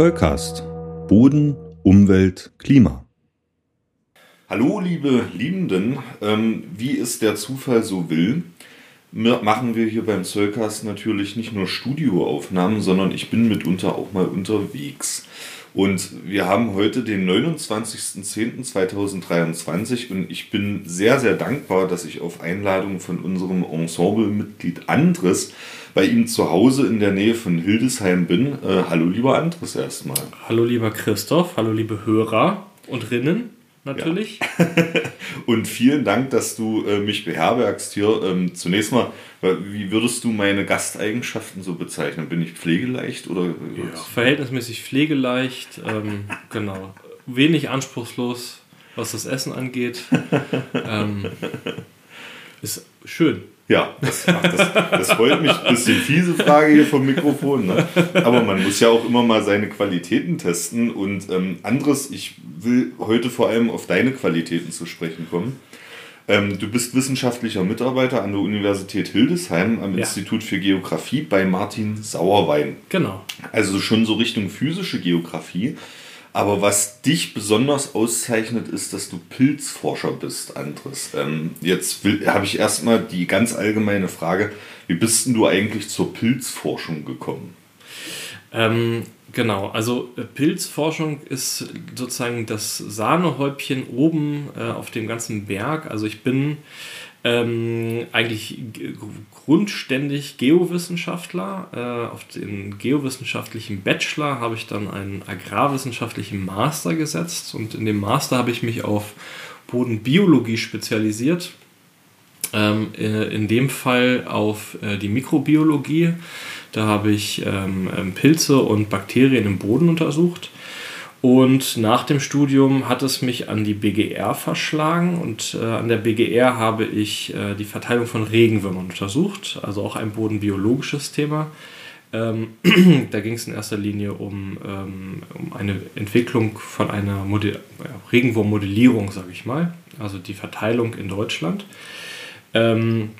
Zollcast. Boden, Umwelt, Klima. Hallo, liebe Liebenden. Ähm, wie es der Zufall so will, machen wir hier beim Zollcast natürlich nicht nur Studioaufnahmen, sondern ich bin mitunter auch mal unterwegs. Und wir haben heute den 29.10.2023 und ich bin sehr, sehr dankbar, dass ich auf Einladung von unserem Ensemblemitglied Andres bei ihm zu Hause in der Nähe von Hildesheim bin. Äh, hallo lieber Andres erstmal. Hallo lieber Christoph, hallo liebe Hörer und Rinnen natürlich. Ja. und vielen Dank, dass du äh, mich beherbergst hier. Ähm, zunächst mal, wie würdest du meine Gasteigenschaften so bezeichnen? Bin ich pflegeleicht oder? Ja, verhältnismäßig pflegeleicht, ähm, genau. Wenig anspruchslos, was das Essen angeht. ähm, ist schön. Ja, das, ach, das, das freut mich. Ein bisschen fiese Frage hier vom Mikrofon. Ne? Aber man muss ja auch immer mal seine Qualitäten testen. Und ähm, anderes, ich will heute vor allem auf deine Qualitäten zu sprechen kommen. Ähm, du bist wissenschaftlicher Mitarbeiter an der Universität Hildesheim am ja. Institut für Geografie bei Martin Sauerwein. Genau. Also schon so Richtung physische Geografie. Aber was dich besonders auszeichnet, ist, dass du Pilzforscher bist, Andres. Ähm, jetzt habe ich erstmal die ganz allgemeine Frage, wie bist denn du eigentlich zur Pilzforschung gekommen? Ähm, genau, also äh, Pilzforschung ist sozusagen das Sahnehäubchen oben äh, auf dem ganzen Berg. Also ich bin ähm, eigentlich grundständig Geowissenschaftler. Äh, auf den geowissenschaftlichen Bachelor habe ich dann einen agrarwissenschaftlichen Master gesetzt und in dem Master habe ich mich auf Bodenbiologie spezialisiert. Ähm, äh, in dem Fall auf äh, die Mikrobiologie. Da habe ich ähm, ähm Pilze und Bakterien im Boden untersucht. Und nach dem Studium hat es mich an die BGR verschlagen und äh, an der BGR habe ich äh, die Verteilung von Regenwürmern untersucht, also auch ein bodenbiologisches Thema. Ähm, da ging es in erster Linie um, ähm, um eine Entwicklung von einer ja, Regenwurmmodellierung, sage ich mal, also die Verteilung in Deutschland. Ähm,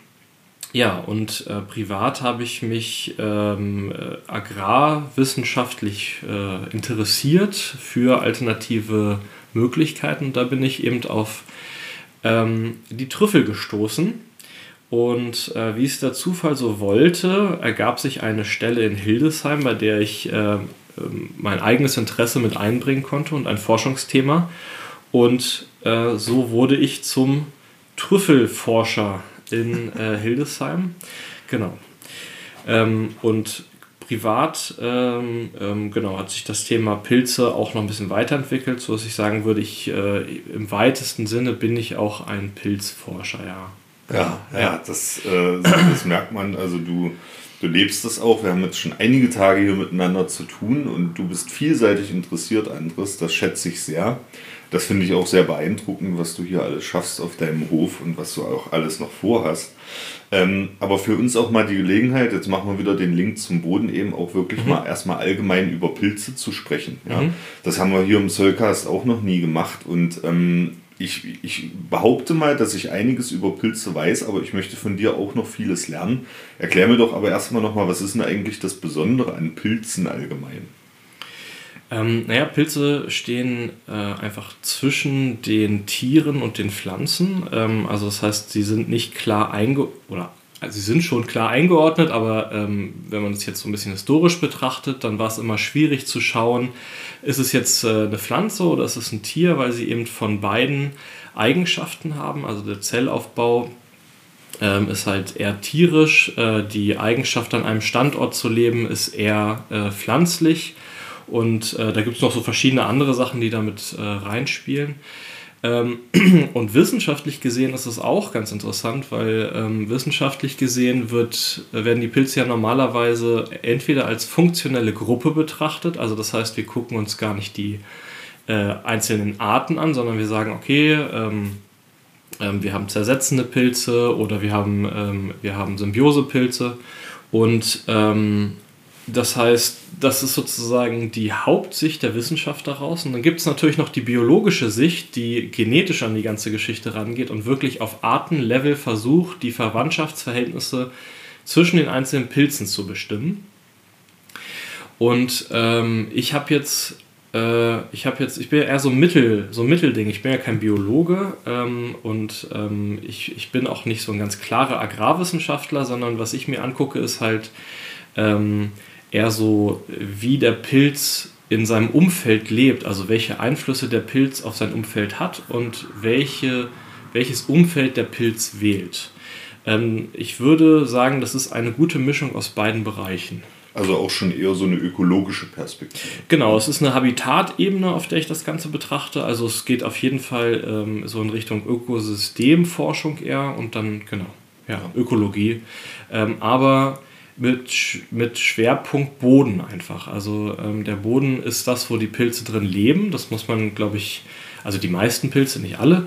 ja, und äh, privat habe ich mich ähm, äh, agrarwissenschaftlich äh, interessiert für alternative Möglichkeiten. Da bin ich eben auf ähm, die Trüffel gestoßen. Und äh, wie es der Zufall so wollte, ergab sich eine Stelle in Hildesheim, bei der ich äh, ähm, mein eigenes Interesse mit einbringen konnte und ein Forschungsthema. Und äh, so wurde ich zum Trüffelforscher in äh, Hildesheim. Genau. Ähm, und privat ähm, ähm, genau, hat sich das Thema Pilze auch noch ein bisschen weiterentwickelt, sodass ich sagen würde, ich äh, im weitesten Sinne bin ich auch ein Pilzforscher, ja. Ja, ja, ja. Das, äh, das merkt man. Also du, du lebst das auch. Wir haben jetzt schon einige Tage hier miteinander zu tun und du bist vielseitig interessiert, Andres. Das schätze ich sehr das finde ich auch sehr beeindruckend, was du hier alles schaffst auf deinem Hof und was du auch alles noch vorhast. Ähm, aber für uns auch mal die Gelegenheit, jetzt machen wir wieder den Link zum Boden, eben auch wirklich mhm. mal erstmal allgemein über Pilze zu sprechen. Ja? Mhm. Das haben wir hier im Zollcast auch noch nie gemacht und ähm, ich, ich behaupte mal, dass ich einiges über Pilze weiß, aber ich möchte von dir auch noch vieles lernen. Erklär mir doch aber erstmal nochmal, was ist denn eigentlich das Besondere an Pilzen allgemein? Ähm, naja, Pilze stehen äh, einfach zwischen den Tieren und den Pflanzen. Ähm, also das heißt, sie sind nicht klar eingeordnet, oder also sie sind schon klar eingeordnet, aber ähm, wenn man es jetzt so ein bisschen historisch betrachtet, dann war es immer schwierig zu schauen, ist es jetzt äh, eine Pflanze oder ist es ein Tier, weil sie eben von beiden Eigenschaften haben. Also der Zellaufbau ähm, ist halt eher tierisch, äh, die Eigenschaft an einem Standort zu leben ist eher äh, pflanzlich. Und äh, da gibt es noch so verschiedene andere Sachen, die damit äh, reinspielen. Ähm, und wissenschaftlich gesehen ist es auch ganz interessant, weil ähm, wissenschaftlich gesehen wird, werden die Pilze ja normalerweise entweder als funktionelle Gruppe betrachtet, also das heißt, wir gucken uns gar nicht die äh, einzelnen Arten an, sondern wir sagen, okay, ähm, ähm wir haben zersetzende Pilze oder wir haben, ähm, wir haben Symbiosepilze und ähm, das heißt, das ist sozusagen die Hauptsicht der Wissenschaft daraus. Und dann gibt es natürlich noch die biologische Sicht, die genetisch an die ganze Geschichte rangeht und wirklich auf Artenlevel versucht, die Verwandtschaftsverhältnisse zwischen den einzelnen Pilzen zu bestimmen. Und ähm, ich habe jetzt äh, ich habe jetzt, ich bin ja eher so ein Mittel, so Mittelding. Ich bin ja kein Biologe ähm, und ähm, ich, ich bin auch nicht so ein ganz klarer Agrarwissenschaftler, sondern was ich mir angucke, ist halt ähm, eher so, wie der Pilz in seinem Umfeld lebt, also welche Einflüsse der Pilz auf sein Umfeld hat und welche, welches Umfeld der Pilz wählt. Ähm, ich würde sagen, das ist eine gute Mischung aus beiden Bereichen. Also auch schon eher so eine ökologische Perspektive. Genau, es ist eine Habitatebene, auf der ich das Ganze betrachte. Also es geht auf jeden Fall ähm, so in Richtung Ökosystemforschung eher und dann, genau, ja, Ökologie. Ähm, aber mit, mit Schwerpunkt Boden einfach. Also ähm, der Boden ist das, wo die Pilze drin leben. Das muss man, glaube ich, also die meisten Pilze, nicht alle.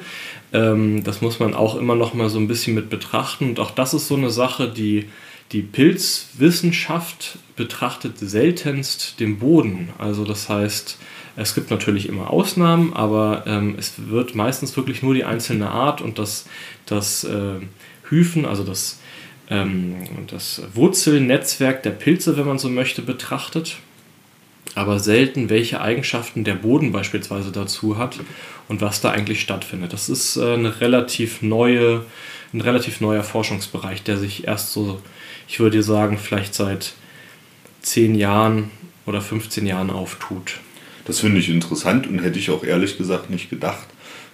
Ähm, das muss man auch immer noch mal so ein bisschen mit betrachten. Und auch das ist so eine Sache, die die Pilzwissenschaft betrachtet seltenst den Boden. Also das heißt, es gibt natürlich immer Ausnahmen, aber ähm, es wird meistens wirklich nur die einzelne Art und das, das äh, Hyphen, also das, das Wurzelnetzwerk der Pilze, wenn man so möchte, betrachtet. Aber selten, welche Eigenschaften der Boden beispielsweise dazu hat und was da eigentlich stattfindet. Das ist äh, eine relativ neue, ein relativ neuer Forschungsbereich, der sich erst so ich würde sagen, vielleicht seit 10 Jahren oder 15 Jahren auftut. Das finde ich interessant und hätte ich auch ehrlich gesagt nicht gedacht.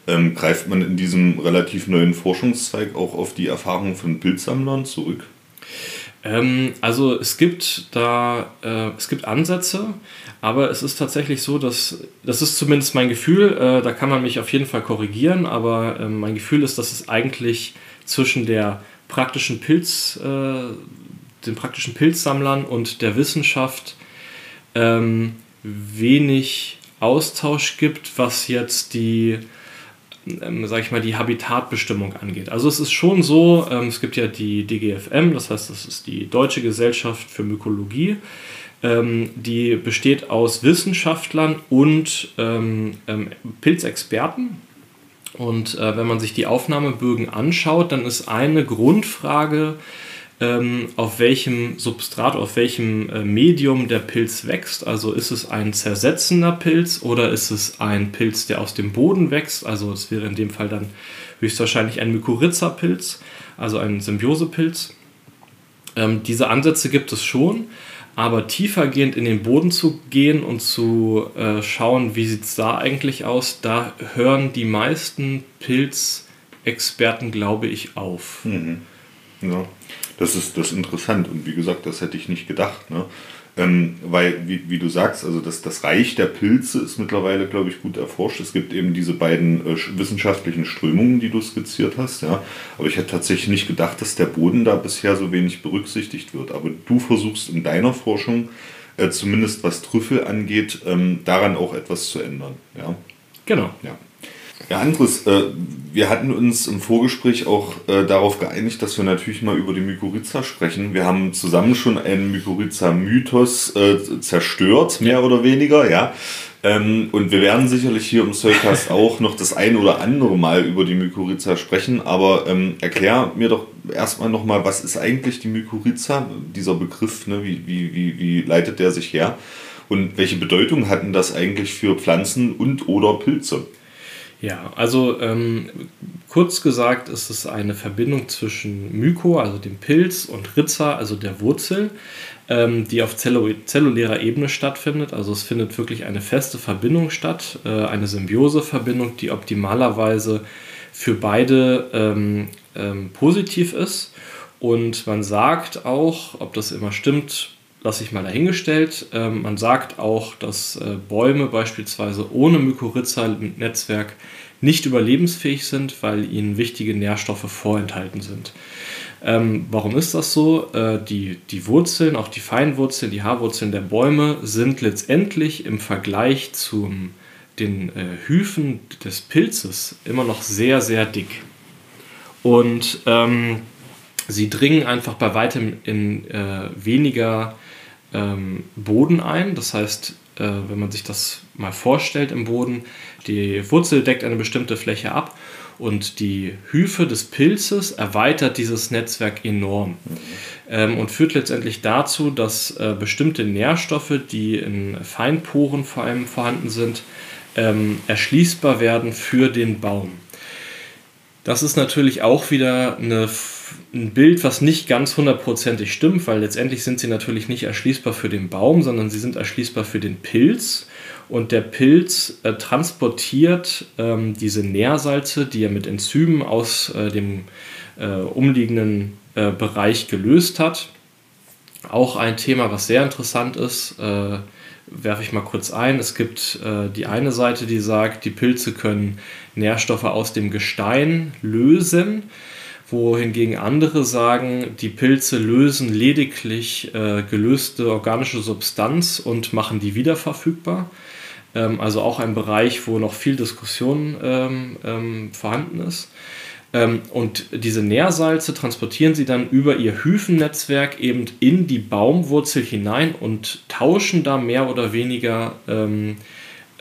Ähm, greift man in diesem relativ neuen Forschungszweig auch auf die Erfahrungen von Bildsammlern zurück? Ähm, also es gibt da, äh, es gibt Ansätze, aber es ist tatsächlich so, dass, das ist zumindest mein Gefühl, äh, da kann man mich auf jeden Fall korrigieren, aber äh, mein Gefühl ist, dass es eigentlich zwischen der praktischen Pilz, äh, den praktischen Pilzsammlern und der Wissenschaft ähm, wenig Austausch gibt, was jetzt die, ähm, sag ich mal, die Habitatbestimmung angeht. Also es ist schon so, ähm, es gibt ja die DGFM, das heißt, das ist die Deutsche Gesellschaft für Mykologie, ähm, die besteht aus Wissenschaftlern und ähm, ähm, Pilzexperten. Und äh, wenn man sich die Aufnahmebögen anschaut, dann ist eine Grundfrage, auf welchem Substrat, auf welchem äh, Medium der Pilz wächst. Also ist es ein zersetzender Pilz oder ist es ein Pilz, der aus dem Boden wächst? Also es wäre in dem Fall dann höchstwahrscheinlich ein Mykorrhiza-Pilz, also ein Symbiosepilz. Ähm, diese Ansätze gibt es schon. Aber tiefergehend in den Boden zu gehen und zu äh, schauen, wie sieht es da eigentlich aus, da hören die meisten Pilzexperten, glaube ich, auf. Mhm. Ja, das ist, das ist interessant und wie gesagt, das hätte ich nicht gedacht. Ne? Ähm, weil, wie, wie, du sagst, also das, das Reich der Pilze ist mittlerweile, glaube ich, gut erforscht. Es gibt eben diese beiden äh, wissenschaftlichen Strömungen, die du skizziert hast. Ja? Aber ich hätte tatsächlich nicht gedacht, dass der Boden da bisher so wenig berücksichtigt wird. Aber du versuchst in deiner Forschung, äh, zumindest was Trüffel angeht, ähm, daran auch etwas zu ändern. Ja? Genau. Ja. Ja, Andres, äh, wir hatten uns im Vorgespräch auch äh, darauf geeinigt, dass wir natürlich mal über die Mykorrhiza sprechen. Wir haben zusammen schon einen Mykorrhiza-Mythos äh, zerstört, mehr oder weniger, ja. Ähm, und wir werden sicherlich hier im Soulcast auch noch das ein oder andere Mal über die Mykorrhiza sprechen, aber ähm, erklär mir doch erstmal nochmal, was ist eigentlich die Mykorrhiza, dieser Begriff, ne? wie, wie, wie, wie leitet der sich her? Und welche Bedeutung hatten das eigentlich für Pflanzen und oder Pilze? Ja, also ähm, kurz gesagt ist es eine Verbindung zwischen Myko, also dem Pilz, und Rizza, also der Wurzel, ähm, die auf zellu zellulärer Ebene stattfindet. Also es findet wirklich eine feste Verbindung statt, äh, eine Symbioseverbindung, die optimalerweise für beide ähm, ähm positiv ist. Und man sagt auch, ob das immer stimmt, lasse ich mal dahingestellt. Ähm, man sagt auch, dass äh, Bäume beispielsweise ohne Mykorrhiza-Netzwerk nicht überlebensfähig sind, weil ihnen wichtige Nährstoffe vorenthalten sind. Ähm, warum ist das so? Äh, die, die Wurzeln, auch die Feinwurzeln, die Haarwurzeln der Bäume sind letztendlich im Vergleich zu den äh, Hyphen des Pilzes immer noch sehr, sehr dick. Und ähm, sie dringen einfach bei weitem in äh, weniger ähm, Boden ein. Das heißt, äh, wenn man sich das mal vorstellt im Boden, die Wurzel deckt eine bestimmte Fläche ab Und die Hyphe des Pilzes erweitert dieses Netzwerk enorm mhm. ähm, und führt letztendlich dazu, dass äh, bestimmte Nährstoffe, die in Feinporen vor allem vorhanden sind, ähm, erschließbar werden für den Baum. Das ist natürlich auch wieder eine, ein Bild, was nicht ganz hundertprozentig stimmt, weil letztendlich sind sie natürlich nicht erschließbar für den Baum, sondern sie sind erschließbar für den Pilz. Und der Pilz äh, transportiert ähm, diese Nährsalze, die er mit Enzymen aus äh, dem äh, umliegenden äh, Bereich gelöst hat. Auch ein Thema, was sehr interessant ist, äh, werfe ich mal kurz ein. Es gibt äh, die eine Seite, die sagt, die Pilze können Nährstoffe aus dem Gestein lösen, wohingegen andere sagen, die Pilze lösen lediglich äh, gelöste organische Substanz und machen die wieder verfügbar. Ähm, also auch ein Bereich, wo noch viel Diskussion ähm, ähm, vorhanden ist. Ähm, und diese Nährsalze transportieren sie dann über ihr Hyphennetzwerk eben in die Baumwurzel hinein und tauschen da mehr oder weniger ähm,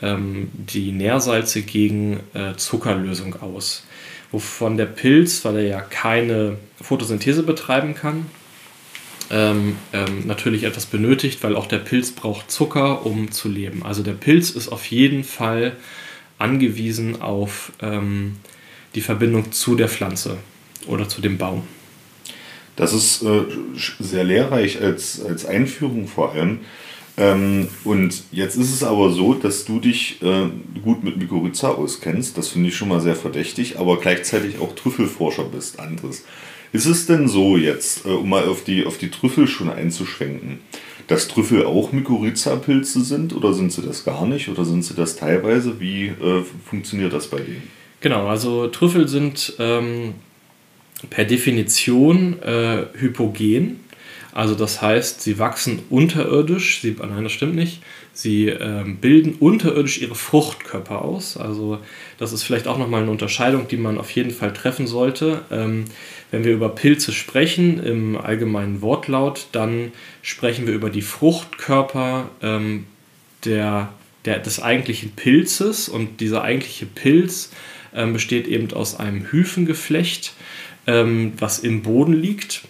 ähm, die Nährsalze gegen äh, Zuckerlösung aus. Wovon der Pilz, weil er ja keine Photosynthese betreiben kann, ähm, ähm, natürlich etwas benötigt, weil auch der Pilz braucht Zucker, um zu leben. Also der Pilz ist auf jeden Fall angewiesen auf ähm, die Verbindung zu der Pflanze oder zu dem Baum. Das ist äh, sehr lehrreich als, als Einführung vor allem. Ähm, und jetzt ist es aber so, dass du dich äh, gut mit Mykorrhiza auskennst. Das finde ich schon mal sehr verdächtig, aber gleichzeitig auch Trüffelforscher bist, Andres. Ist es denn so jetzt, äh, um mal auf die, auf die Trüffel schon einzuschränken, dass Trüffel auch Mykorrhiza-Pilze sind oder sind sie das gar nicht oder sind sie das teilweise? Wie äh, funktioniert das bei denen? Genau, also Trüffel sind ähm, per Definition äh, hypogen. Also das heißt, sie wachsen unterirdisch, sie, nein, das stimmt nicht, sie ähm, bilden unterirdisch ihre Fruchtkörper aus. Also das ist vielleicht auch nochmal eine Unterscheidung, die man auf jeden Fall treffen sollte. Ähm, wenn wir über Pilze sprechen im allgemeinen Wortlaut, dann sprechen wir über die Fruchtkörper ähm, der, der, des eigentlichen Pilzes und dieser eigentliche Pilz ähm, besteht eben aus einem Hyphengeflecht, ähm, was im Boden liegt.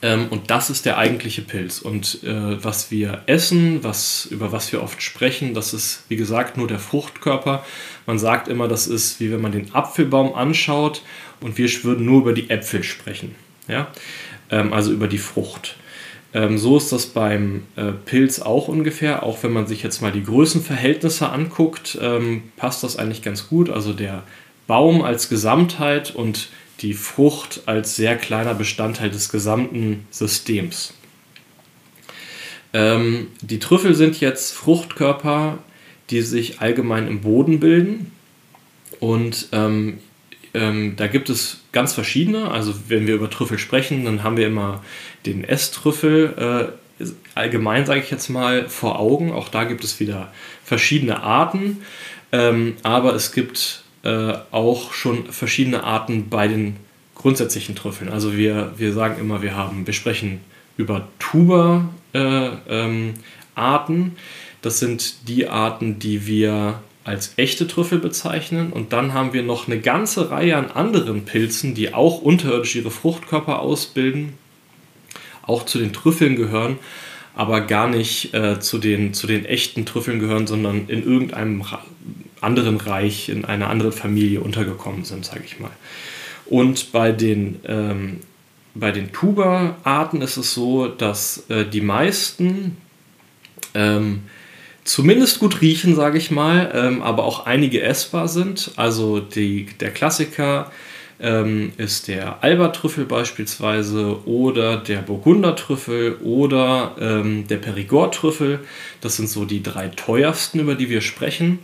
Ähm, und das ist der eigentliche Pilz. Und äh, was wir essen, was, über was wir oft sprechen, das ist, wie gesagt, nur der Fruchtkörper. Man sagt immer, das ist, wie wenn man den Apfelbaum anschaut und wir würden nur über die Äpfel sprechen. Ja? Ähm, also über die Frucht. Ähm, so ist das beim äh, Pilz auch ungefähr. Auch wenn man sich jetzt mal die Größenverhältnisse anguckt, ähm, passt das eigentlich ganz gut. Also der Baum als Gesamtheit und die Frucht als sehr kleiner Bestandteil des gesamten Systems. Ähm, die Trüffel sind jetzt Fruchtkörper, die sich allgemein im Boden bilden. Und ähm, ähm, da gibt es ganz verschiedene. Also wenn wir über Trüffel sprechen, dann haben wir immer den Esstrüffel äh, allgemein, sage ich jetzt mal, vor Augen. Auch da gibt es wieder verschiedene Arten. Ähm, aber es gibt äh, auch schon verschiedene Arten bei den grundsätzlichen Trüffeln. Also wir, wir sagen immer, wir haben, wir sprechen über Tuber äh, ähm. Das sind die Arten, die wir als echte Trüffel bezeichnen. Und dann haben wir noch eine ganze Reihe an anderen Pilzen, die auch unterirdisch ihre Fruchtkörper ausbilden, auch zu den Trüffeln gehören, aber gar nicht äh, zu, den, zu den echten Trüffeln gehören, sondern in irgendeinem anderen Reich, in einer anderen Familie untergekommen sind, sage ich mal. Und bei den, ähm, bei den Tuba-Arten ist es so, dass äh, die meisten ähm, zumindest gut riechen, sage ich mal, ähm, aber auch einige essbar sind. Also die, der Klassiker ähm, ist der Alba-Trüffel beispielsweise oder der Burgunder-Trüffel oder ähm, der Perigord-Trüffel. Das sind so die drei teuersten, über die wir sprechen.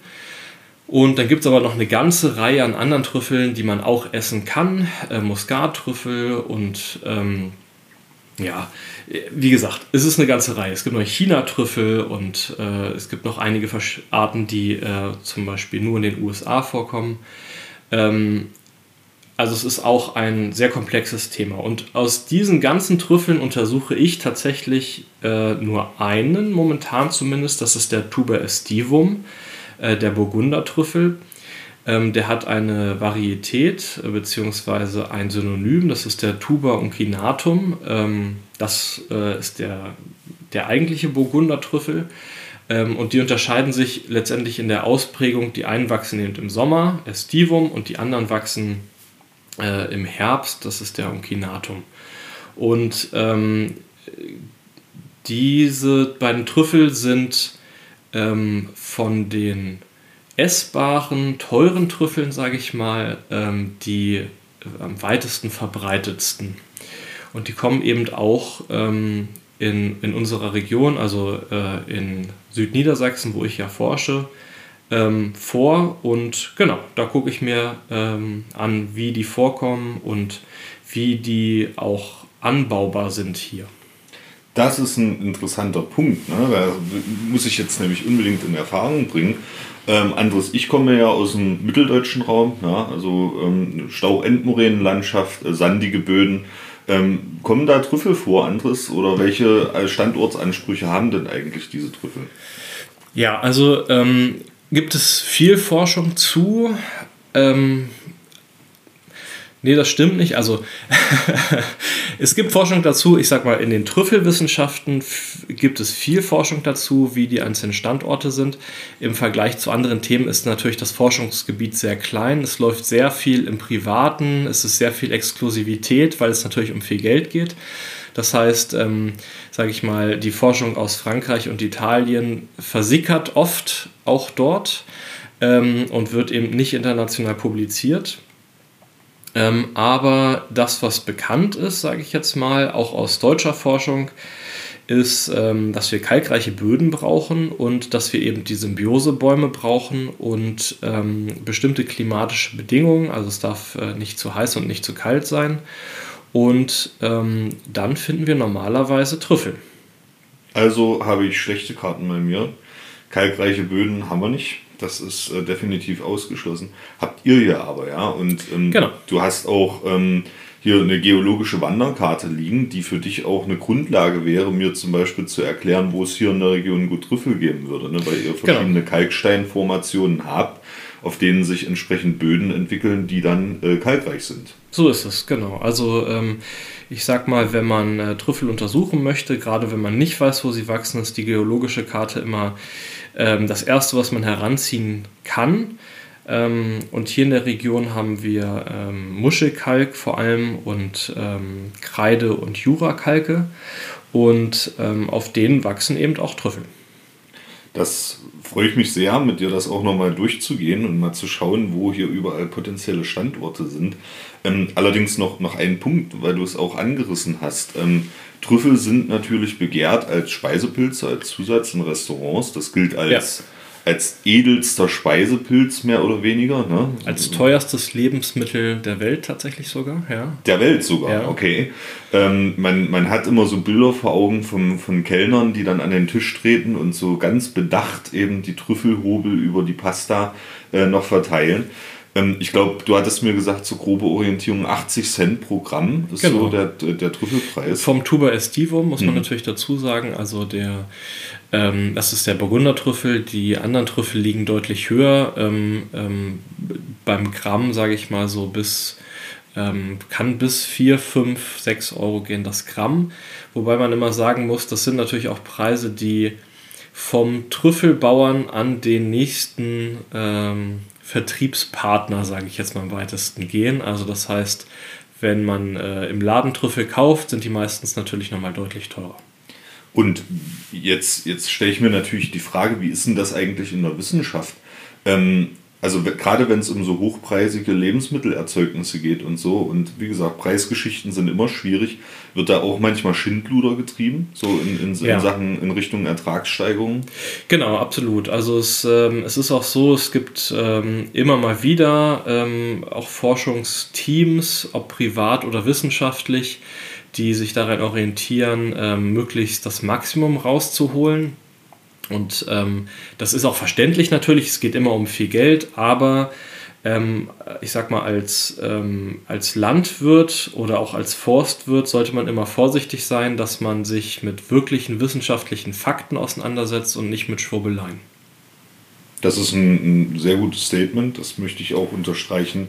Und dann gibt es aber noch eine ganze Reihe an anderen Trüffeln, die man auch essen kann. Äh, Muskattrüffel und ähm, ja, wie gesagt, es ist eine ganze Reihe. Es gibt noch China-Trüffel und äh, es gibt noch einige Arten, die äh, zum Beispiel nur in den USA vorkommen. Ähm, also es ist auch ein sehr komplexes Thema. Und aus diesen ganzen Trüffeln untersuche ich tatsächlich äh, nur einen, momentan zumindest. Das ist der Tuber estivum, äh, der Burgunder-Trüffel. Ähm, der hat eine Varietät äh, beziehungsweise ein Synonym, das ist der Tuber uncinatum. Ähm, das äh, ist der, der eigentliche Burgundertrüffel. Ähm, und die unterscheiden sich letztendlich in der Ausprägung. Die einen wachsen eben im Sommer, Estivum, und die anderen wachsen äh, im Herbst, das ist der Uncinatum. Und ähm, diese beiden Trüffel sind ähm, von den essbaren, teuren Trüffeln, sage ich mal, ähm, die äh, am weitesten verbreitetsten. Und die kommen eben auch ähm, in, in unserer Region, also äh, in Südniedersachsen, wo ich ja forsche, ähm, vor. Und genau, da gucke ich mir ähm, an, wie die vorkommen und wie die auch anbaubar sind hier. Das ist ein interessanter Punkt. Ne? Da muss ich jetzt nämlich unbedingt in Erfahrung bringen. Ähm, anderes, ich komme ja aus dem mitteldeutschen Raum, ja, also ähm, Stau-Endmoränenlandschaft, äh, sandige Böden. Ähm, kommen da Trüffel vor, Andres? Oder welche äh, Standortsansprüche haben denn eigentlich diese Trüffel? Ja, also ähm, gibt es viel Forschung zu. Nee, das stimmt nicht. Also es gibt Forschung dazu. Ich sag mal, in den Trüffelwissenschaften gibt es viel Forschung dazu, wie die einzelnen Standorte sind. Im Vergleich zu anderen Themen ist natürlich das Forschungsgebiet sehr klein. Es läuft sehr viel im Privaten. Es ist sehr viel Exklusivität, weil es natürlich um viel Geld geht. Das heißt, ähm, sage ich mal, die Forschung aus Frankreich und Italien versickert oft auch dort ähm, und wird eben nicht international publiziert. Ähm, aber das, was bekannt ist, sage ich jetzt mal, auch aus deutscher Forschung, ist, ähm, dass wir kalkreiche Böden brauchen und dass wir eben die Symbiosebäume brauchen und ähm, bestimmte klimatische Bedingungen. Also es darf äh, nicht zu heiß und nicht zu kalt sein. Und ähm, dann finden wir normalerweise Trüffel. Also habe ich schlechte Karten bei mir. Kalkreiche Böden haben wir nicht. Das ist äh, definitiv ausgeschlossen. Habt ihr ja aber, ja. Und ähm, genau. du hast auch ähm, hier eine geologische Wanderkarte liegen, die für dich auch eine Grundlage wäre, mir zum Beispiel zu erklären, wo es hier in der Region gut Trüffel geben würde, ne? weil ihr genau. verschiedene genau. Kalksteinformationen habt, auf denen sich entsprechend Böden entwickeln, die dann äh, kalkreich sind. So ist es, genau. Also ähm, ich sag mal, wenn man äh, Trüffel untersuchen möchte, gerade wenn man nicht weiß, wo sie wachsen, ist die geologische Karte immer das erste, was man heranziehen kann. Ähm, und hier in der Region haben wir ähm, Muschelkalk vor allem und ähm, Kreide- und Jurakalke. Und ähm, auf denen wachsen eben auch Trüffel. Das freue ich mich sehr, mit dir das auch nochmal durchzugehen und mal zu schauen, wo hier überall potenzielle Standorte sind. Ähm, allerdings noch, noch ein Punkt, weil du es auch angerissen hast. Ähm, Trüffel sind natürlich begehrt als Speisepilze, als Zusatz in Restaurants. Das gilt als, ja. als edelster Speisepilz mehr oder weniger. Ne? Als teuerstes Lebensmittel der Welt tatsächlich sogar, ja. Der Welt sogar, ja. okay. Ähm, man, man hat immer so Bilder vor Augen von, von Kellnern, die dann an den Tisch treten und so ganz bedacht eben die Trüffelhobel über die Pasta äh, noch verteilen. Ähm, ich glaube, du hattest mir gesagt, so grobe Orientierung 80 Cent pro Gramm ist genau. so der, der Trüffelpreis. Vom Tuber Estivo muss man mhm. natürlich dazu sagen, also der, ähm, das ist der Burgundertrüffel, die anderen Trüffel liegen deutlich höher. Ähm, ähm, beim Gramm, sage ich mal, so bis ähm, kann bis 4, 5, 6 Euro gehen das Gramm. Wobei man immer sagen muss, das sind natürlich auch Preise, die vom Trüffelbauern an den nächsten ähm, Vertriebspartner, sage ich jetzt mal im weitesten gehen. Also das heißt, wenn man äh, im Laden Trüffel kauft, sind die meistens natürlich nochmal deutlich teurer. Und jetzt, jetzt stelle ich mir natürlich die Frage, wie ist denn das eigentlich in der Wissenschaft? Ähm, also gerade wenn es um so hochpreisige Lebensmittelerzeugnisse geht und so, und wie gesagt, Preisgeschichten sind immer schwierig, wird da auch manchmal Schindluder getrieben, so in, in, in ja. Sachen in Richtung Ertragssteigerung? Genau, absolut. Also es, ähm, es ist auch so, es gibt ähm, immer mal wieder ähm, auch Forschungsteams, ob privat oder wissenschaftlich, die sich daran orientieren, ähm, möglichst das Maximum rauszuholen und ähm, das ist auch verständlich natürlich, es geht immer um viel Geld, aber ähm, ich sag mal, als, ähm, als Landwirt oder auch als Forstwirt sollte man immer vorsichtig sein, dass man sich mit wirklichen wissenschaftlichen Fakten auseinandersetzt und nicht mit Schwurbeleien. Das ist ein, ein sehr gutes Statement, das möchte ich auch unterstreichen.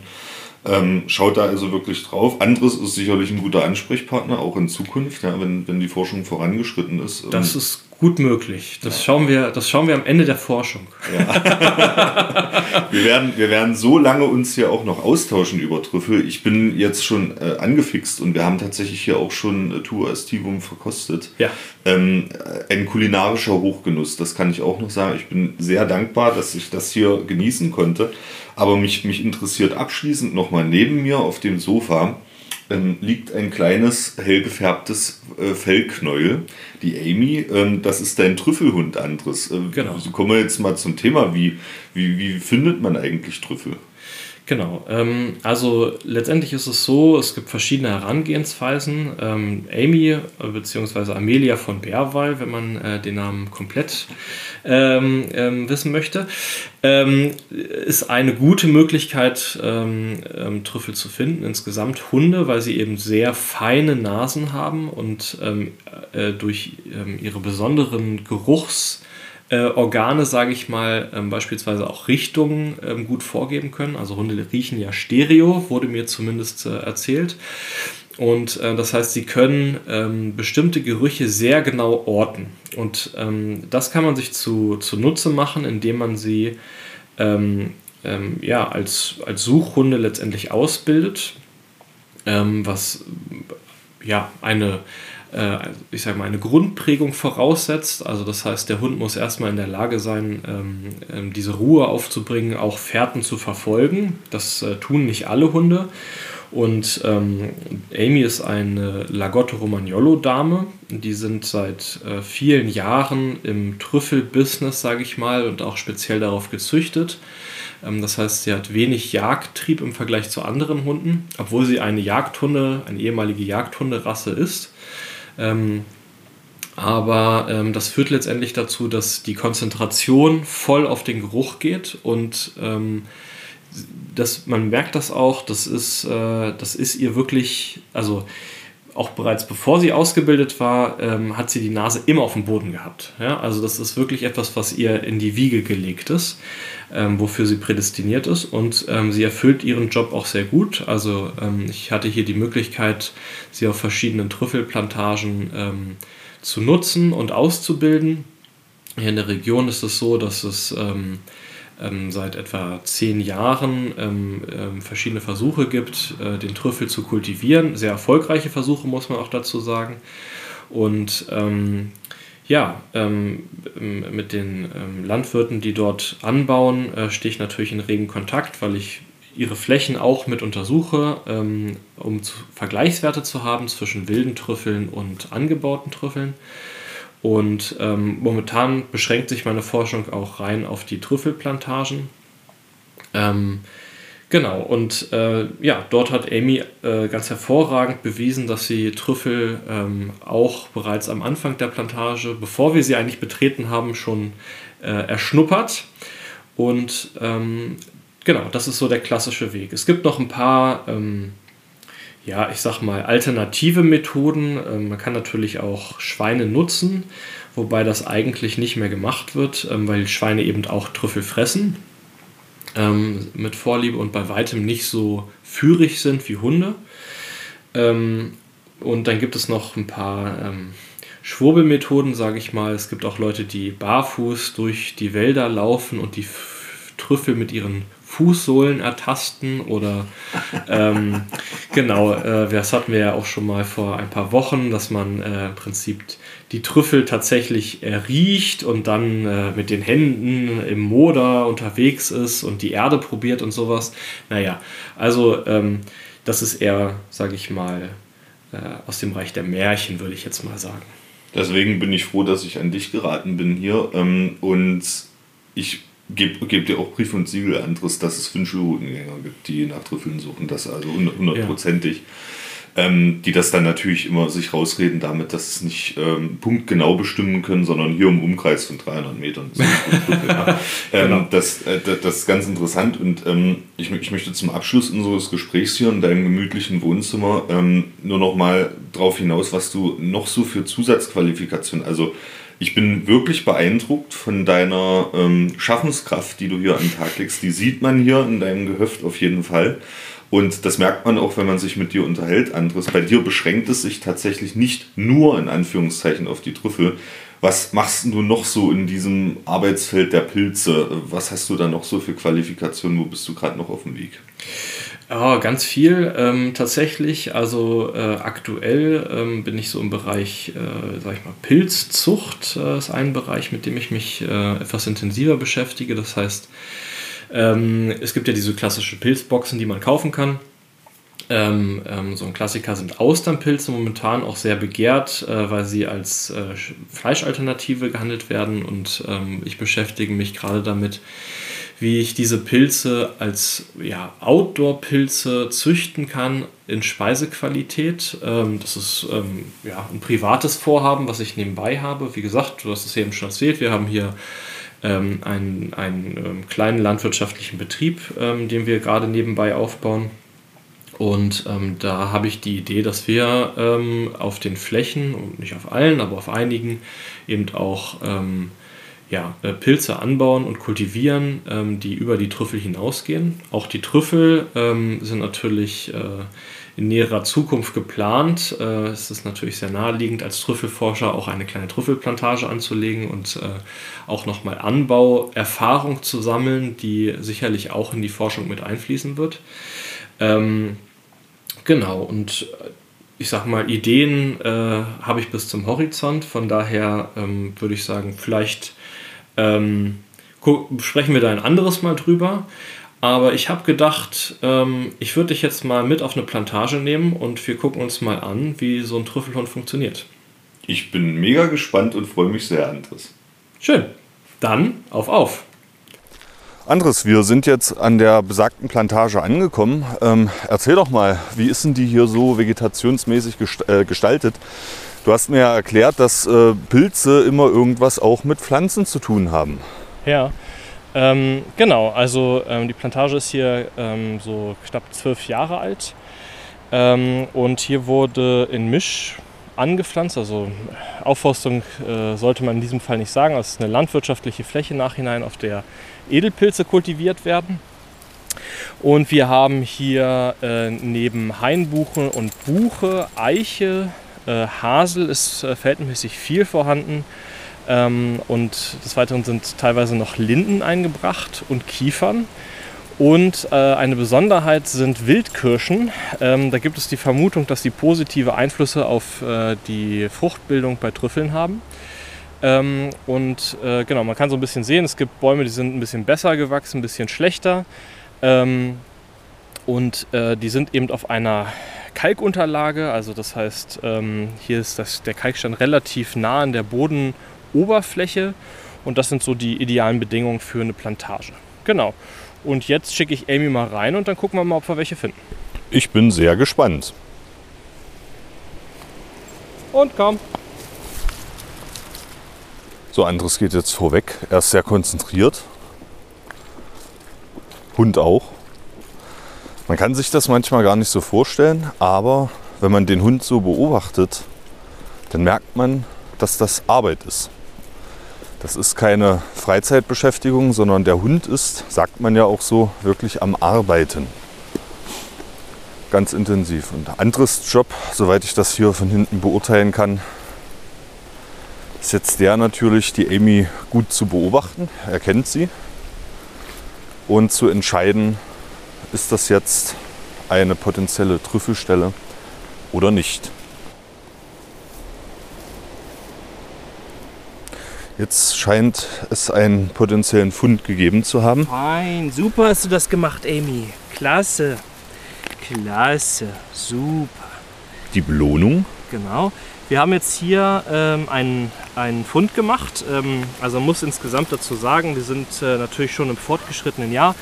Ähm, schaut da also wirklich drauf. Andres ist sicherlich ein guter Ansprechpartner, auch in Zukunft, ja, wenn, wenn die Forschung vorangeschritten ist. Das ähm, ist gut möglich. Das, ja. schauen wir, das schauen wir am Ende der Forschung. Ja. wir, werden, wir werden so lange uns hier auch noch austauschen über Trüffel. Ich bin jetzt schon äh, angefixt und wir haben tatsächlich hier auch schon äh, Tour Estivum verkostet. Ja. Ähm, ein kulinarischer Hochgenuss, das kann ich auch noch sagen. Ich bin sehr dankbar, dass ich das hier genießen konnte. Aber mich, mich interessiert abschließend nochmal neben mir auf dem Sofa ähm, liegt ein kleines hell gefärbtes äh, Fellknäuel. Die Amy, ähm, das ist dein Trüffelhund, Andres. Äh, genau. So kommen wir jetzt mal zum Thema. Wie, wie, wie findet man eigentlich Trüffel? Genau, ähm, also letztendlich ist es so, es gibt verschiedene Herangehensweisen. Ähm, Amy äh, bzw. Amelia von Bärwall, wenn man äh, den Namen komplett ähm, ähm wissen möchte, ähm, ist eine gute Möglichkeit, ähm, Trüffel zu finden. Insgesamt Hunde, weil sie eben sehr feine Nasen haben und äh, durch ihre besonderen Geruchs- äh, Organe, sage ich mal, ähm, beispielsweise auch Richtungen ähm, gut vorgeben können. Also Hunde riechen ja Stereo, wurde mir zumindest äh, erzählt. Und äh, das heißt, sie können ähm, bestimmte Gerüche sehr genau orten. Und ähm, das kann man sich zu, zunutze machen, indem man sie ähm, ähm, ja, als, als Suchhunde letztendlich ausbildet, was ja eine ich sage mal, eine Grundprägung voraussetzt. Also das heißt, der Hund muss erstmal in der Lage sein, ähm, ähm, diese Ruhe aufzubringen, auch Fährten zu verfolgen. Das äh, tun nicht alle Hunde. Und ähm, Amy ist eine Lagotto Romagnolo-Dame. Die sind seit äh, vielen Jahren im Trüffelbusiness, sage ich mal, und auch speziell darauf gezüchtet. Das heißt, sie hat wenig Jagdtrieb im Vergleich zu anderen Hunden, obwohl sie eine Jagdhunde, eine ehemalige Jagdhunderasse ist. Ähm, aber ähm, das führt letztendlich dazu, dass die Konzentration voll auf den Geruch geht und ähm, das, man merkt das auch, das ist, äh, das ist ihr wirklich, also auch bereits bevor sie ausgebildet war, ähm, hat sie die Nase immer auf dem Boden gehabt. Ja? Also das ist wirklich etwas, was ihr in die Wiege gelegt ist, ähm, wofür sie prädestiniert ist und ähm, sie erfüllt ihren Job auch sehr gut. Also ähm, ich hatte hier die Möglichkeit, sie auf verschiedenen Trüffelplantagen ähm, zu nutzen und auszubilden. Hier in der Region ist es so, dass es ähm, seit etwa zehn Jahren ähm, ähm, verschiedene Versuche gibt, äh, den Trüffel zu kultivieren. Sehr erfolgreiche Versuche, muss man auch dazu sagen. Und ähm, ja, ähm, mit den ähm, Landwirten, die dort anbauen, äh, stehe ich natürlich in regen Kontakt, weil ich ihre Flächen auch mit untersuche, um Vergleichswerte zu haben zwischen wilden Trüffeln und angebauten Trüffeln. Und ähm, momentan beschränkt sich meine Forschung auch rein auf die Trüffelplantagen. Ähm, genau, und äh, ja, dort hat Amy äh, ganz hervorragend bewiesen, dass sie Trüffel ähm, auch bereits am Anfang der Plantage, bevor wir sie eigentlich betreten haben, schon äh, erschnuppert. Und ähm, genau, das ist so der klassische Weg. Es gibt noch ein paar ähm, ja, ich sag mal, alternative Methoden. Ähm, man kann natürlich auch Schweine nutzen, wobei das eigentlich nicht mehr gemacht wird, ähm, weil Schweine eben auch Trüffel fressen ähm, mit Vorliebe und bei weitem nicht so führig sind wie Hunde. und dann gibt es noch ein paar Schwurbelmethoden, sage ich mal. Es gibt auch Leute, die barfuß durch die Wälder laufen und die Trüffel mit ihren Fußsohlen ertasten oder ähm, genau, äh, das hatten wir ja auch schon mal vor ein paar Wochen, dass man äh, im Prinzip die Trüffel tatsächlich riecht und dann äh, mit den Händen im Moder unterwegs ist und die Erde probiert und sowas. Naja, also ähm, das ist eher, sage ich mal, äh, aus dem Reich der Märchen, würde ich jetzt mal sagen. Deswegen bin ich froh, dass ich an dich geraten bin hier ähm, und ich Gebt, gebt ihr auch Brief und Siegel anderes, dass es Wünschelhutengänger gibt, die nach Trüffeln suchen, das also hundertprozentig. ähm, die das dann natürlich immer sich rausreden damit, dass es nicht ähm, punktgenau bestimmen können, sondern hier im Umkreis von 300 Metern. ja. ähm, genau. das, äh, das ist ganz interessant und ähm, ich, ich möchte zum Abschluss unseres Gesprächs hier in deinem gemütlichen Wohnzimmer ähm, nur noch mal darauf hinaus, was du noch so für Zusatzqualifikationen, also ich bin wirklich beeindruckt von deiner ähm, Schaffenskraft, die du hier an den Tag legst. Die sieht man hier in deinem Gehöft auf jeden Fall. Und das merkt man auch, wenn man sich mit dir unterhält, Andres. Bei dir beschränkt es sich tatsächlich nicht nur in Anführungszeichen auf die Trüffel. Was machst du noch so in diesem Arbeitsfeld der Pilze? Was hast du da noch so für Qualifikationen? Wo bist du gerade noch auf dem Weg? Ja, ganz viel ähm, tatsächlich. Also äh, aktuell ähm, bin ich so im Bereich, äh, sag ich mal, Pilzzucht. Äh, ist ein Bereich, mit dem ich mich äh, etwas intensiver beschäftige. Das heißt, ähm, es gibt ja diese klassische Pilzboxen, die man kaufen kann. Ähm, ähm, so ein Klassiker sind Austernpilze momentan auch sehr begehrt, äh, weil sie als äh, Fleischalternative gehandelt werden und ähm, ich beschäftige mich gerade damit, wie ich diese Pilze als ja, Outdoor-Pilze züchten kann in Speisequalität. Ähm, das ist ähm, ja, ein privates Vorhaben, was ich nebenbei habe. Wie gesagt, du hast es eben schon erzählt, wir haben hier ähm, einen, einen ähm, kleinen landwirtschaftlichen Betrieb, ähm, den wir gerade nebenbei aufbauen. Und ähm, da habe ich die Idee, dass wir ähm, auf den Flächen, und nicht auf allen, aber auf einigen, eben auch ähm, ja, äh, Pilze anbauen und kultivieren, die über die Trüffel hinausgehen. Auch die Trüffel sind natürlich äh, in näherer Zukunft geplant. Äh, es ist natürlich sehr naheliegend, als Trüffelforscher auch eine kleine Trüffelplantage anzulegen und äh, auch nochmal Anbauerfahrung zu sammeln, die sicherlich auch in die Forschung mit einfließen wird. Ähm, genau, und ich sag mal, Ideen äh, habe ich bis zum Horizont, von daher ähm, würde ich sagen, vielleicht ähm, sprechen wir da ein anderes Mal drüber. Aber ich habe gedacht, ähm, ich würde dich jetzt mal mit auf eine Plantage nehmen und wir gucken uns mal an, wie so ein Trüffelhund funktioniert. Ich bin mega gespannt und freue mich sehr, Andres. Schön. Dann auf auf. Andres, wir sind jetzt an der besagten Plantage angekommen. Ähm, erzähl doch mal, wie ist denn die hier so vegetationsmäßig gest äh, gestaltet? Du hast mir ja erklärt, dass äh, Pilze immer irgendwas auch mit Pflanzen zu tun haben. Ja, ähm, genau, also ähm, die Plantage ist hier ähm, so knapp zwölf Jahre alt ähm, und hier wurde in Misch angepflanzt, also Aufforstung äh, sollte man in diesem Fall nicht sagen, es ist eine landwirtschaftliche Fläche nachhinein, auf der Edelpilze kultiviert werden. Und wir haben hier äh, neben Hainbuche und Buche, Eiche, äh, Hasel ist äh, verhältnismäßig viel vorhanden ähm, und des Weiteren sind teilweise noch Linden eingebracht und Kiefern. Und äh, eine Besonderheit sind Wildkirschen. Ähm, da gibt es die Vermutung, dass sie positive Einflüsse auf äh, die Fruchtbildung bei Trüffeln haben. Ähm, und äh, genau, man kann so ein bisschen sehen, es gibt Bäume, die sind ein bisschen besser gewachsen, ein bisschen schlechter. Ähm, und äh, die sind eben auf einer Kalkunterlage, also das heißt, ähm, hier ist das, der Kalkstand relativ nah an der Boden- Oberfläche und das sind so die idealen Bedingungen für eine Plantage. Genau. Und jetzt schicke ich Amy mal rein und dann gucken wir mal, ob wir welche finden. Ich bin sehr gespannt. Und komm. So, Andres geht jetzt vorweg. Er ist sehr konzentriert. Hund auch. Man kann sich das manchmal gar nicht so vorstellen, aber wenn man den Hund so beobachtet, dann merkt man, dass das Arbeit ist. Das ist keine Freizeitbeschäftigung, sondern der Hund ist, sagt man ja auch so, wirklich am Arbeiten. Ganz intensiv. Und Andres Job, soweit ich das hier von hinten beurteilen kann, ist jetzt der natürlich, die Amy gut zu beobachten. Er kennt sie. Und zu entscheiden, ist das jetzt eine potenzielle Trüffelstelle oder nicht. Jetzt scheint es einen potenziellen Fund gegeben zu haben. Fein, super hast du das gemacht, Amy. Klasse. Klasse, super. Die Belohnung? Genau. Wir haben jetzt hier ähm, einen, einen Fund gemacht. Ähm, also man muss insgesamt dazu sagen, wir sind äh, natürlich schon im fortgeschrittenen Jahr.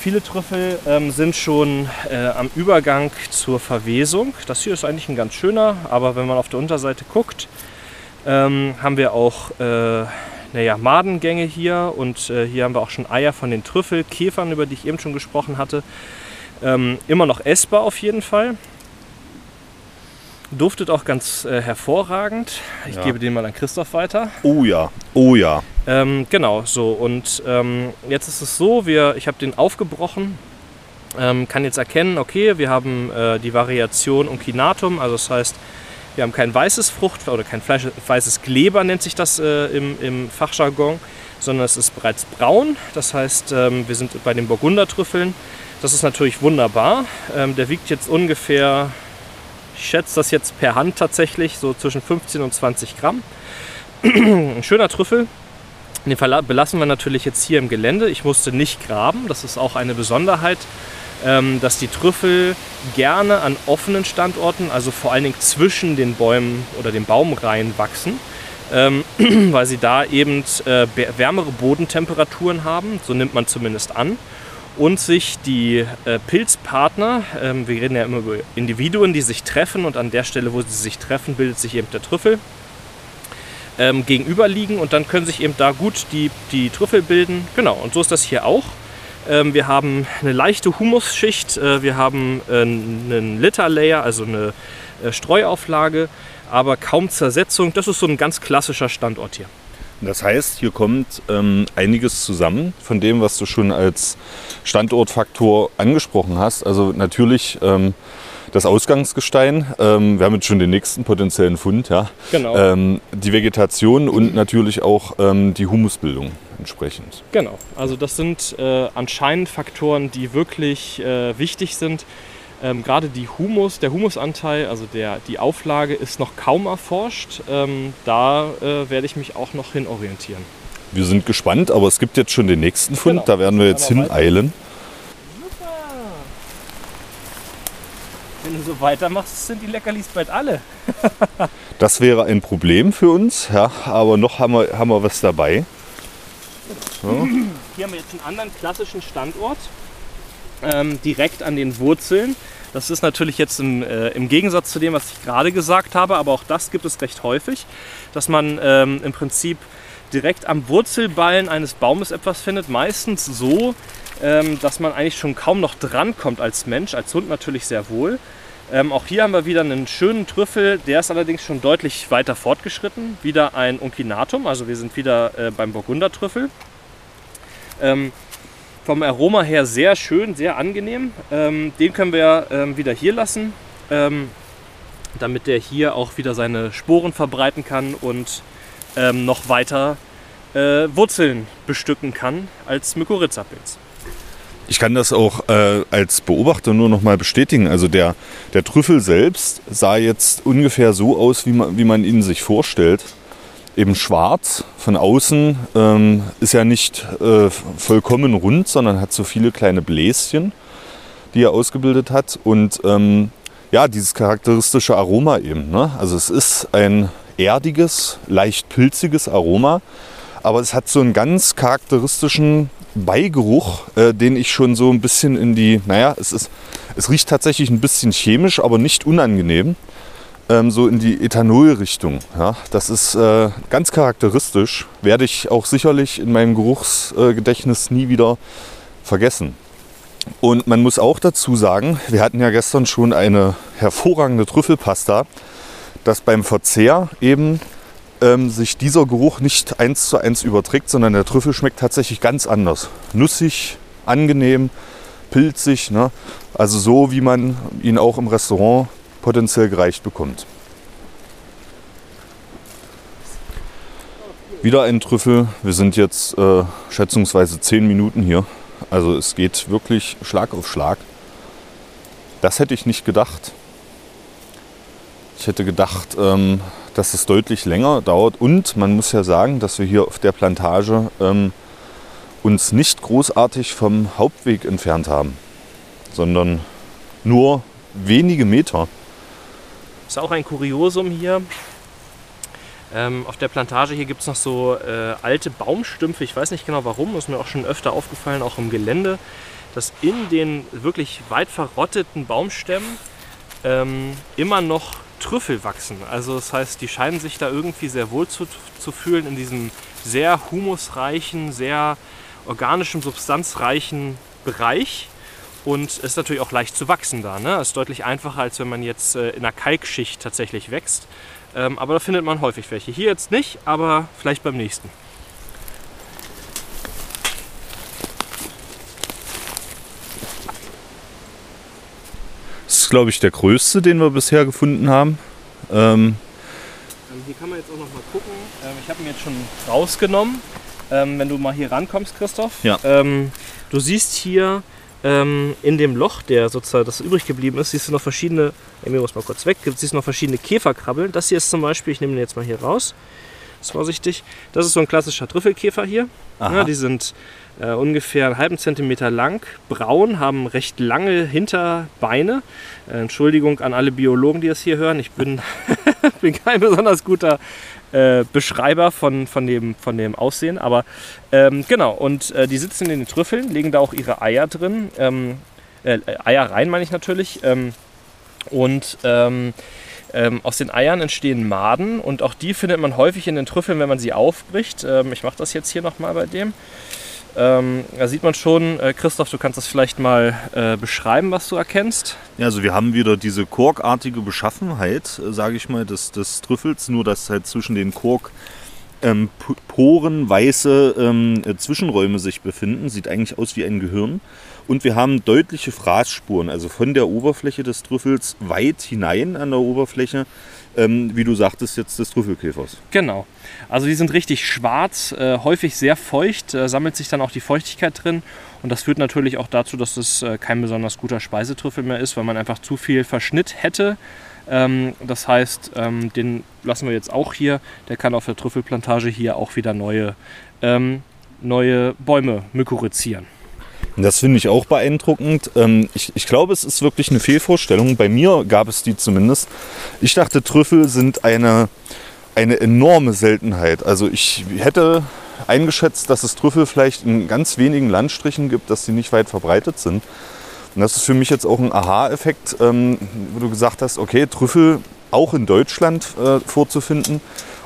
Viele Trüffel ähm, sind schon äh, am Übergang zur Verwesung. Das hier ist eigentlich ein ganz schöner, aber wenn man auf der Unterseite guckt, ähm, haben wir auch äh, naja, Madengänge hier und äh, hier haben wir auch schon Eier von den Trüffelkäfern, über die ich eben schon gesprochen hatte. Ähm, immer noch essbar auf jeden Fall. Duftet auch ganz äh, hervorragend. Ich Ja. gebe den mal an Christoph weiter. Oh ja, oh ja. Ähm, genau, so. Und ähm, jetzt ist es so, wir, ich habe den aufgebrochen, ähm, kann jetzt erkennen, okay, wir haben äh, die Variation Uncinatum, also das heißt, wir haben kein weißes Frucht oder kein Fleisch, weißes Kleber nennt sich das äh, im, im Fachjargon, sondern es ist bereits braun. Das heißt, ähm, wir sind bei den Burgundertrüffeln. Das ist natürlich wunderbar. Ähm, der wiegt jetzt ungefähr, ich schätze das jetzt per Hand tatsächlich, so zwischen 15 und 20 Gramm. Ein schöner Trüffel. Den belassen wir natürlich jetzt hier im Gelände. Ich musste nicht graben, das ist auch eine Besonderheit, ähm, dass die Trüffel gerne an offenen Standorten, also vor allen Dingen zwischen den Bäumen oder den Baumreihen wachsen, ähm, weil sie da eben äh, wärmere Bodentemperaturen haben, so nimmt man zumindest an. Und sich die äh, Pilzpartner, ähm, wir reden ja immer über Individuen, die sich treffen und an der Stelle, wo sie sich treffen, bildet sich eben der Trüffel ähm, gegenüberliegen und dann können sich eben da gut die, die Trüffel bilden. Genau, und so ist das hier auch. Ähm, wir haben eine leichte Humusschicht, äh, wir haben äh, einen Litterlayer, also eine äh, Streuauflage, aber kaum Zersetzung. Das ist so ein ganz klassischer Standort hier. Das heißt, hier kommt ähm, einiges zusammen von dem, was du schon als Standortfaktor angesprochen hast. Also natürlich ähm, das Ausgangsgestein. Ähm, wir haben jetzt schon den nächsten potenziellen Fund. Ja. Genau. Ähm, die Vegetation und natürlich auch ähm, die Humusbildung entsprechend. Genau, also das sind äh, anscheinend Faktoren, die wirklich äh, wichtig sind. Ähm, Gerade die Humus, der Humusanteil, also der, die Auflage ist noch kaum erforscht. Ähm, da äh, werde ich mich auch noch hin orientieren. Wir sind gespannt, aber es gibt jetzt schon den nächsten Fund. Genau. Da werden wir jetzt Aber weiter. Wenn du so weitermachst, sind die Leckerlis bald alle. Das wäre ein Problem für uns, ja, aber noch haben wir, haben wir was dabei. Hier haben wir jetzt einen anderen klassischen Standort, ähm, direkt an den Wurzeln. Das ist natürlich jetzt im, äh, im Gegensatz zu dem, was ich gerade gesagt habe, aber auch das gibt es recht häufig, dass man ähm, im Prinzip direkt am Wurzelballen eines Baumes etwas findet. Meistens so, ähm, dass man eigentlich schon kaum noch drankommt als Mensch, als Hund natürlich sehr wohl. Ähm, auch hier haben wir wieder einen schönen Trüffel, der ist allerdings schon deutlich weiter fortgeschritten. Wieder ein Uncinatum, also wir sind wieder äh, beim Burgundertrüffel. Ähm, vom Aroma her sehr schön, sehr angenehm. Ähm, den können wir ähm, wieder hier lassen, ähm, damit der hier auch wieder seine Sporen verbreiten kann und ähm, noch weiter äh, Wurzeln bestücken kann als Mykorrhiza-Pilz. Ich kann das auch äh, als Beobachter nur noch mal bestätigen. Also der, der Trüffel selbst sah jetzt ungefähr so aus, wie man, wie man ihn sich vorstellt. Eben schwarz von außen, ähm, ist ja nicht äh, vollkommen rund, sondern hat so viele kleine Bläschen, die er ausgebildet hat. Und ähm, ja, dieses charakteristische Aroma eben. Ne? Also es ist ein erdiges, leicht pilziges Aroma, aber es hat so einen ganz charakteristischen Beigeruch, äh, den ich schon so ein bisschen in die, naja, es ist, es riecht tatsächlich ein bisschen chemisch, aber nicht unangenehm, ähm, so in die Ethanolrichtung. Ja, das ist äh, ganz charakteristisch, werde ich auch sicherlich in meinem Geruchsgedächtnis nie wieder vergessen. Und man muss auch dazu sagen, wir hatten ja gestern schon eine hervorragende Trüffelpasta, dass beim Verzehr eben ähm, sich dieser Geruch nicht eins zu eins überträgt, sondern der Trüffel schmeckt tatsächlich ganz anders. Nussig, angenehm, pilzig. Ne? Also so, wie man ihn auch im Restaurant potenziell gereicht bekommt. Wieder ein Trüffel. Wir sind jetzt äh, schätzungsweise 10 Minuten hier. Also es geht wirklich Schlag auf Schlag. Das hätte ich nicht gedacht. Ich hätte gedacht, ähm, dass es deutlich länger dauert. Und man muss ja sagen, dass wir hier auf der Plantage ähm, uns nicht großartig vom Hauptweg entfernt haben, sondern nur wenige Meter. Ist auch ein Kuriosum hier. Ähm, auf der Plantage hier gibt es noch so äh, alte Baumstümpfe. Ich weiß nicht genau warum, ist mir auch schon öfter aufgefallen, auch im Gelände. dass in den wirklich weit verrotteten Baumstämmen ähm, immer noch Trüffel wachsen. Also das heißt, die scheinen sich da irgendwie sehr wohl zu, zu fühlen in diesem sehr humusreichen, sehr organischen, substanzreichen Bereich. Und ist natürlich auch leicht zu wachsen da. Ne? Es ist deutlich einfacher, als wenn man jetzt äh, in einer Kalkschicht tatsächlich wächst. Ähm, aber da findet man häufig welche. Hier jetzt nicht, aber vielleicht beim nächsten. Ist, glaube ich, der größte, den wir bisher gefunden haben. Ähm, hier kann man jetzt auch noch mal gucken. Ähm, ich habe ihn jetzt schon rausgenommen. Ähm, wenn du mal hier rankommst, Christoph. Ja. Ähm, du siehst hier in dem Loch, der sozusagen das übrig geblieben ist, siehst du noch verschiedene, Amy muss mal kurz weg, siehst du noch verschiedene Käferkrabbeln. Das hier ist zum Beispiel, ich nehme den jetzt mal hier raus, ist vorsichtig. Das ist so ein klassischer Trüffelkäfer hier. Ja, die sind äh, ungefähr einen halben Zentimeter lang, braun, haben recht lange Hinterbeine. Äh, Entschuldigung an alle Biologen, die das hier hören. Ich bin, bin kein besonders guter äh, Beschreiber von, von, dem, von dem Aussehen. Aber ähm, genau, und äh, die sitzen in den Trüffeln, legen da auch ihre Eier drin. Ähm, äh, Eier rein, meine ich natürlich. Ähm, und ähm, ähm, aus den Eiern entstehen Maden und auch die findet man häufig in den Trüffeln, wenn man sie aufbricht. Ähm, ich mache das jetzt hier nochmal bei dem. Ähm, da sieht man schon, äh, Christoph, du kannst das vielleicht mal äh, beschreiben, was du erkennst. Ja, also wir haben wieder diese korkartige Beschaffenheit, äh, sage ich mal, des, des Trüffels, nur dass halt zwischen den Kork ähm, Poren weiße ähm, Zwischenräume sich befinden. Sieht eigentlich aus wie ein Gehirn. Und wir haben deutliche Fraßspuren, also von der Oberfläche des Trüffels weit hinein an der Oberfläche, ähm, wie du sagtest, jetzt des Trüffelkäfers. Genau. Also die sind richtig schwarz, äh, häufig sehr feucht, äh, sammelt sich dann auch die Feuchtigkeit drin. Und das führt natürlich auch dazu, dass das äh, kein besonders guter Speisetrüffel mehr ist, weil man einfach zu viel Verschnitt hätte. Ähm, das heißt, ähm, den lassen wir jetzt auch hier. Der kann auf der Trüffelplantage hier auch wieder neue, ähm, neue Bäume mykorizieren. Das finde ich auch beeindruckend. Ähm, ich, ich, glaube, es ist wirklich eine Fehlvorstellung. Bei mir gab es die zumindest. Ich dachte, Trüffel sind eine, eine enorme Seltenheit. Also ich hätte eingeschätzt, dass es Trüffel vielleicht in ganz wenigen Landstrichen gibt, dass sie nicht weit verbreitet sind. Und das ist für mich jetzt auch ein Aha-Effekt, ähm, wo du gesagt hast, okay, Trüffel auch in Deutschland äh, vorzufinden.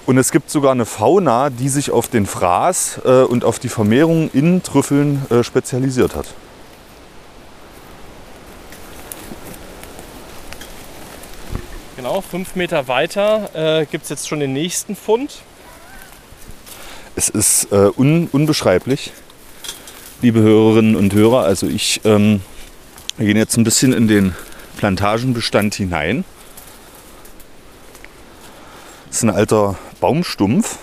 Und es gibt sogar eine Fauna, die sich auf den Fraß äh, und auf die Vermehrung in Trüffeln äh, spezialisiert hat. Genau, fünf Meter weiter äh, gibt es jetzt schon den nächsten Fund. Es ist äh, un unbeschreiblich, liebe Hörerinnen und Hörer. Also ich ähm, wir gehen jetzt ein bisschen in den Plantagenbestand hinein. Das ist ein alter Baumstumpf.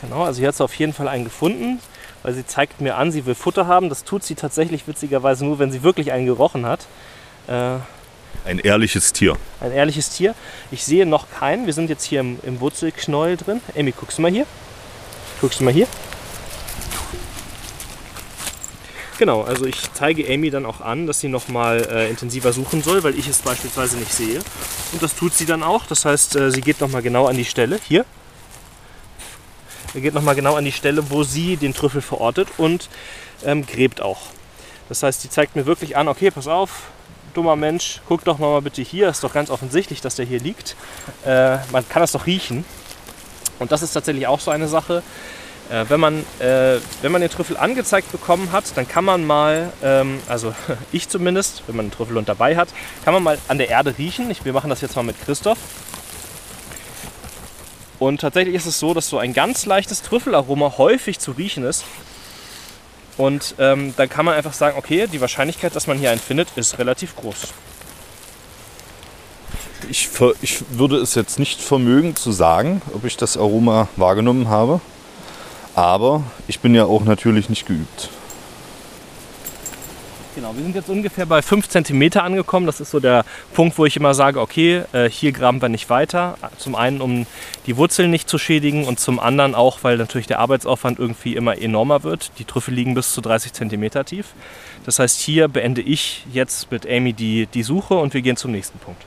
Genau, also hier hat sie auf jeden Fall einen gefunden, weil sie zeigt mir an, sie will Futter haben. Das tut sie tatsächlich witzigerweise nur, wenn sie wirklich einen gerochen hat. Äh, ein ehrliches Tier. Ein ehrliches Tier. Ich sehe noch keinen. Wir sind jetzt hier im, im Wurzelknäuel drin. Amy, guckst du mal hier? Guckst du mal hier? Genau, also ich zeige Amy dann auch an, dass sie nochmal äh, intensiver suchen soll, weil ich es beispielsweise nicht sehe. Und das tut sie dann auch. Das heißt, äh, sie geht nochmal genau an die Stelle. Hier. Sie geht nochmal genau an die Stelle, wo sie den Trüffel verortet und ähm, gräbt auch. Das heißt, sie zeigt mir wirklich an, okay, pass auf, dummer Mensch, guck doch mal bitte hier. Ist doch ganz offensichtlich, dass der hier liegt. Äh, man kann das doch riechen. Und das ist tatsächlich auch so eine Sache. Äh, wenn, man, äh, wenn man den Trüffel angezeigt bekommen hat, dann kann man mal, ähm, also ich zumindest, wenn man den Trüffelhund dabei hat, kann man mal an der Erde riechen. Ich, wir machen das jetzt mal mit Christoph. Und tatsächlich ist es so, dass so ein ganz leichtes Trüffelaroma häufig zu riechen ist. Und ähm, dann kann man einfach sagen, okay, die Wahrscheinlichkeit, dass man hier einen findet, ist relativ groß. Ich, ich würde es jetzt nicht vermögen zu sagen, ob ich das Aroma wahrgenommen habe. Aber ich bin ja auch natürlich nicht geübt. Genau, wir sind jetzt ungefähr bei 5 cm angekommen. Das ist so der Punkt, wo ich immer sage, okay, äh, hier graben wir nicht weiter. Zum einen, um die Wurzeln nicht zu schädigen und zum anderen auch, weil natürlich der Arbeitsaufwand irgendwie immer enormer wird. Die Trüffel liegen bis zu 30 cm tief. Das heißt, hier beende ich jetzt mit Amy die, die Suche und wir gehen zum nächsten Punkt.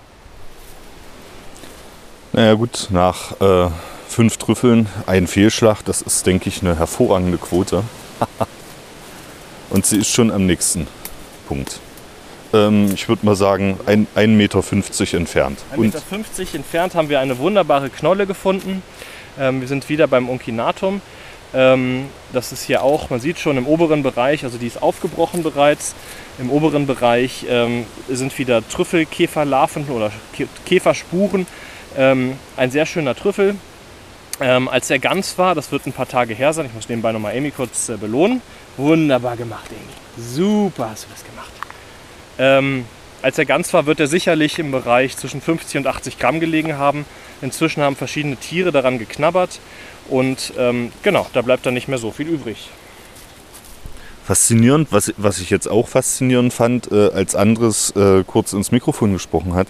Naja gut, nach äh fünf Trüffeln, ein Fehlschlag, das ist, denke ich, eine hervorragende Quote. Und sie ist schon am nächsten Punkt. Ähm, ich würde mal sagen, 1,50 Meter entfernt. 1,50 Meter entfernt haben wir eine wunderbare Knolle gefunden. Ähm, wir sind wieder beim Unkinatum. Ähm, das ist hier auch, man sieht schon im oberen Bereich, also die ist aufgebrochen bereits. Im oberen Bereich ähm, sind wieder Trüffelkäferlarven oder Käferspuren. Ähm, ein sehr schöner Trüffel. Ähm, als er ganz war, das wird ein paar Tage her sein, ich muss nebenbei nochmal Amy kurz äh, belohnen. Wunderbar gemacht, Amy. Super hast du das gemacht. Ähm, als er ganz war, wird er sicherlich im Bereich zwischen 50 und 80 Gramm gelegen haben. Inzwischen haben verschiedene Tiere daran geknabbert und ähm, genau, da bleibt dann nicht mehr so viel übrig. Faszinierend, was, was ich jetzt auch faszinierend fand, äh, als anderes äh, kurz ins Mikrofon gesprochen hat,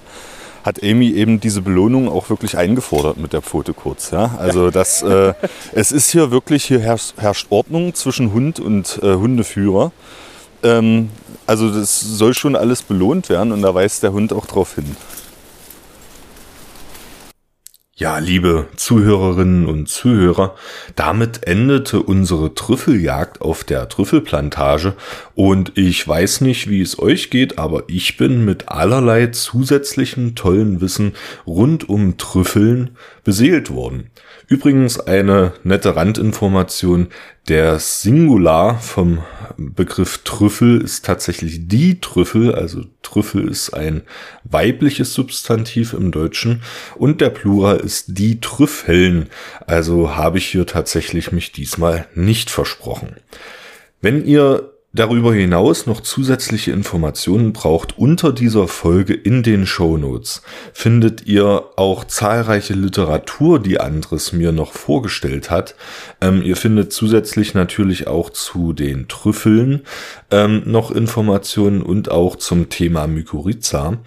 hat Amy eben diese Belohnung auch wirklich eingefordert mit der Pfote kurz. Ja? Also das, äh, es ist hier wirklich, hier herrscht, herrscht Ordnung zwischen Hund und äh, Hundeführer. Ähm, also das soll schon alles belohnt werden und da weist der Hund auch drauf hin. Ja, liebe Zuhörerinnen und Zuhörer, damit endete unsere Trüffeljagd auf der Trüffelplantage und ich weiß nicht, wie es euch geht, aber ich bin mit allerlei zusätzlichem tollen Wissen rund um Trüffeln beseelt worden. Übrigens eine nette Randinformation. Der Singular vom Begriff Trüffel ist tatsächlich die Trüffel. Also Trüffel ist ein weibliches Substantiv im Deutschen und der Plural ist die Trüffeln. Also habe ich hier tatsächlich mich diesmal nicht versprochen. Wenn ihr darüber hinaus noch zusätzliche Informationen braucht, unter dieser Folge in den Show Notes findet ihr auch zahlreiche Literatur, die Andres mir noch vorgestellt hat. Ähm, ihr findet zusätzlich natürlich auch zu den Trüffeln ähm, noch Informationen und auch zum Thema Mykorrhiza.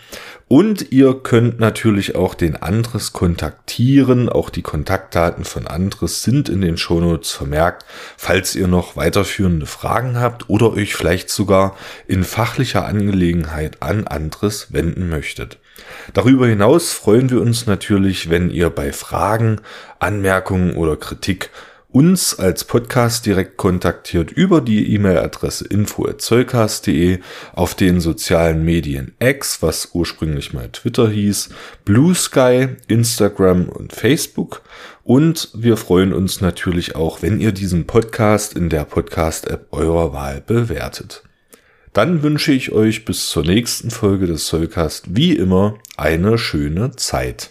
Und ihr könnt natürlich auch den Andres kontaktieren. Auch die Kontaktdaten von Andres sind in den Shownotes vermerkt, falls ihr noch weiterführende Fragen habt oder euch vielleicht sogar in fachlicher Angelegenheit an Andres wenden möchtet. Darüber hinaus freuen wir uns natürlich, wenn ihr bei Fragen, Anmerkungen oder Kritik uns als Podcast direkt kontaktiert über die E-Mail-Adresse info@zollcast.de, auf den sozialen Medien X, was ursprünglich mal Twitter hieß, Blue Sky, Instagram und Facebook. Und wir freuen uns natürlich auch, wenn ihr diesen Podcast in der Podcast-App eurer Wahl bewertet. Dann wünsche ich euch bis zur nächsten Folge des Zollcast wie immer eine schöne Zeit.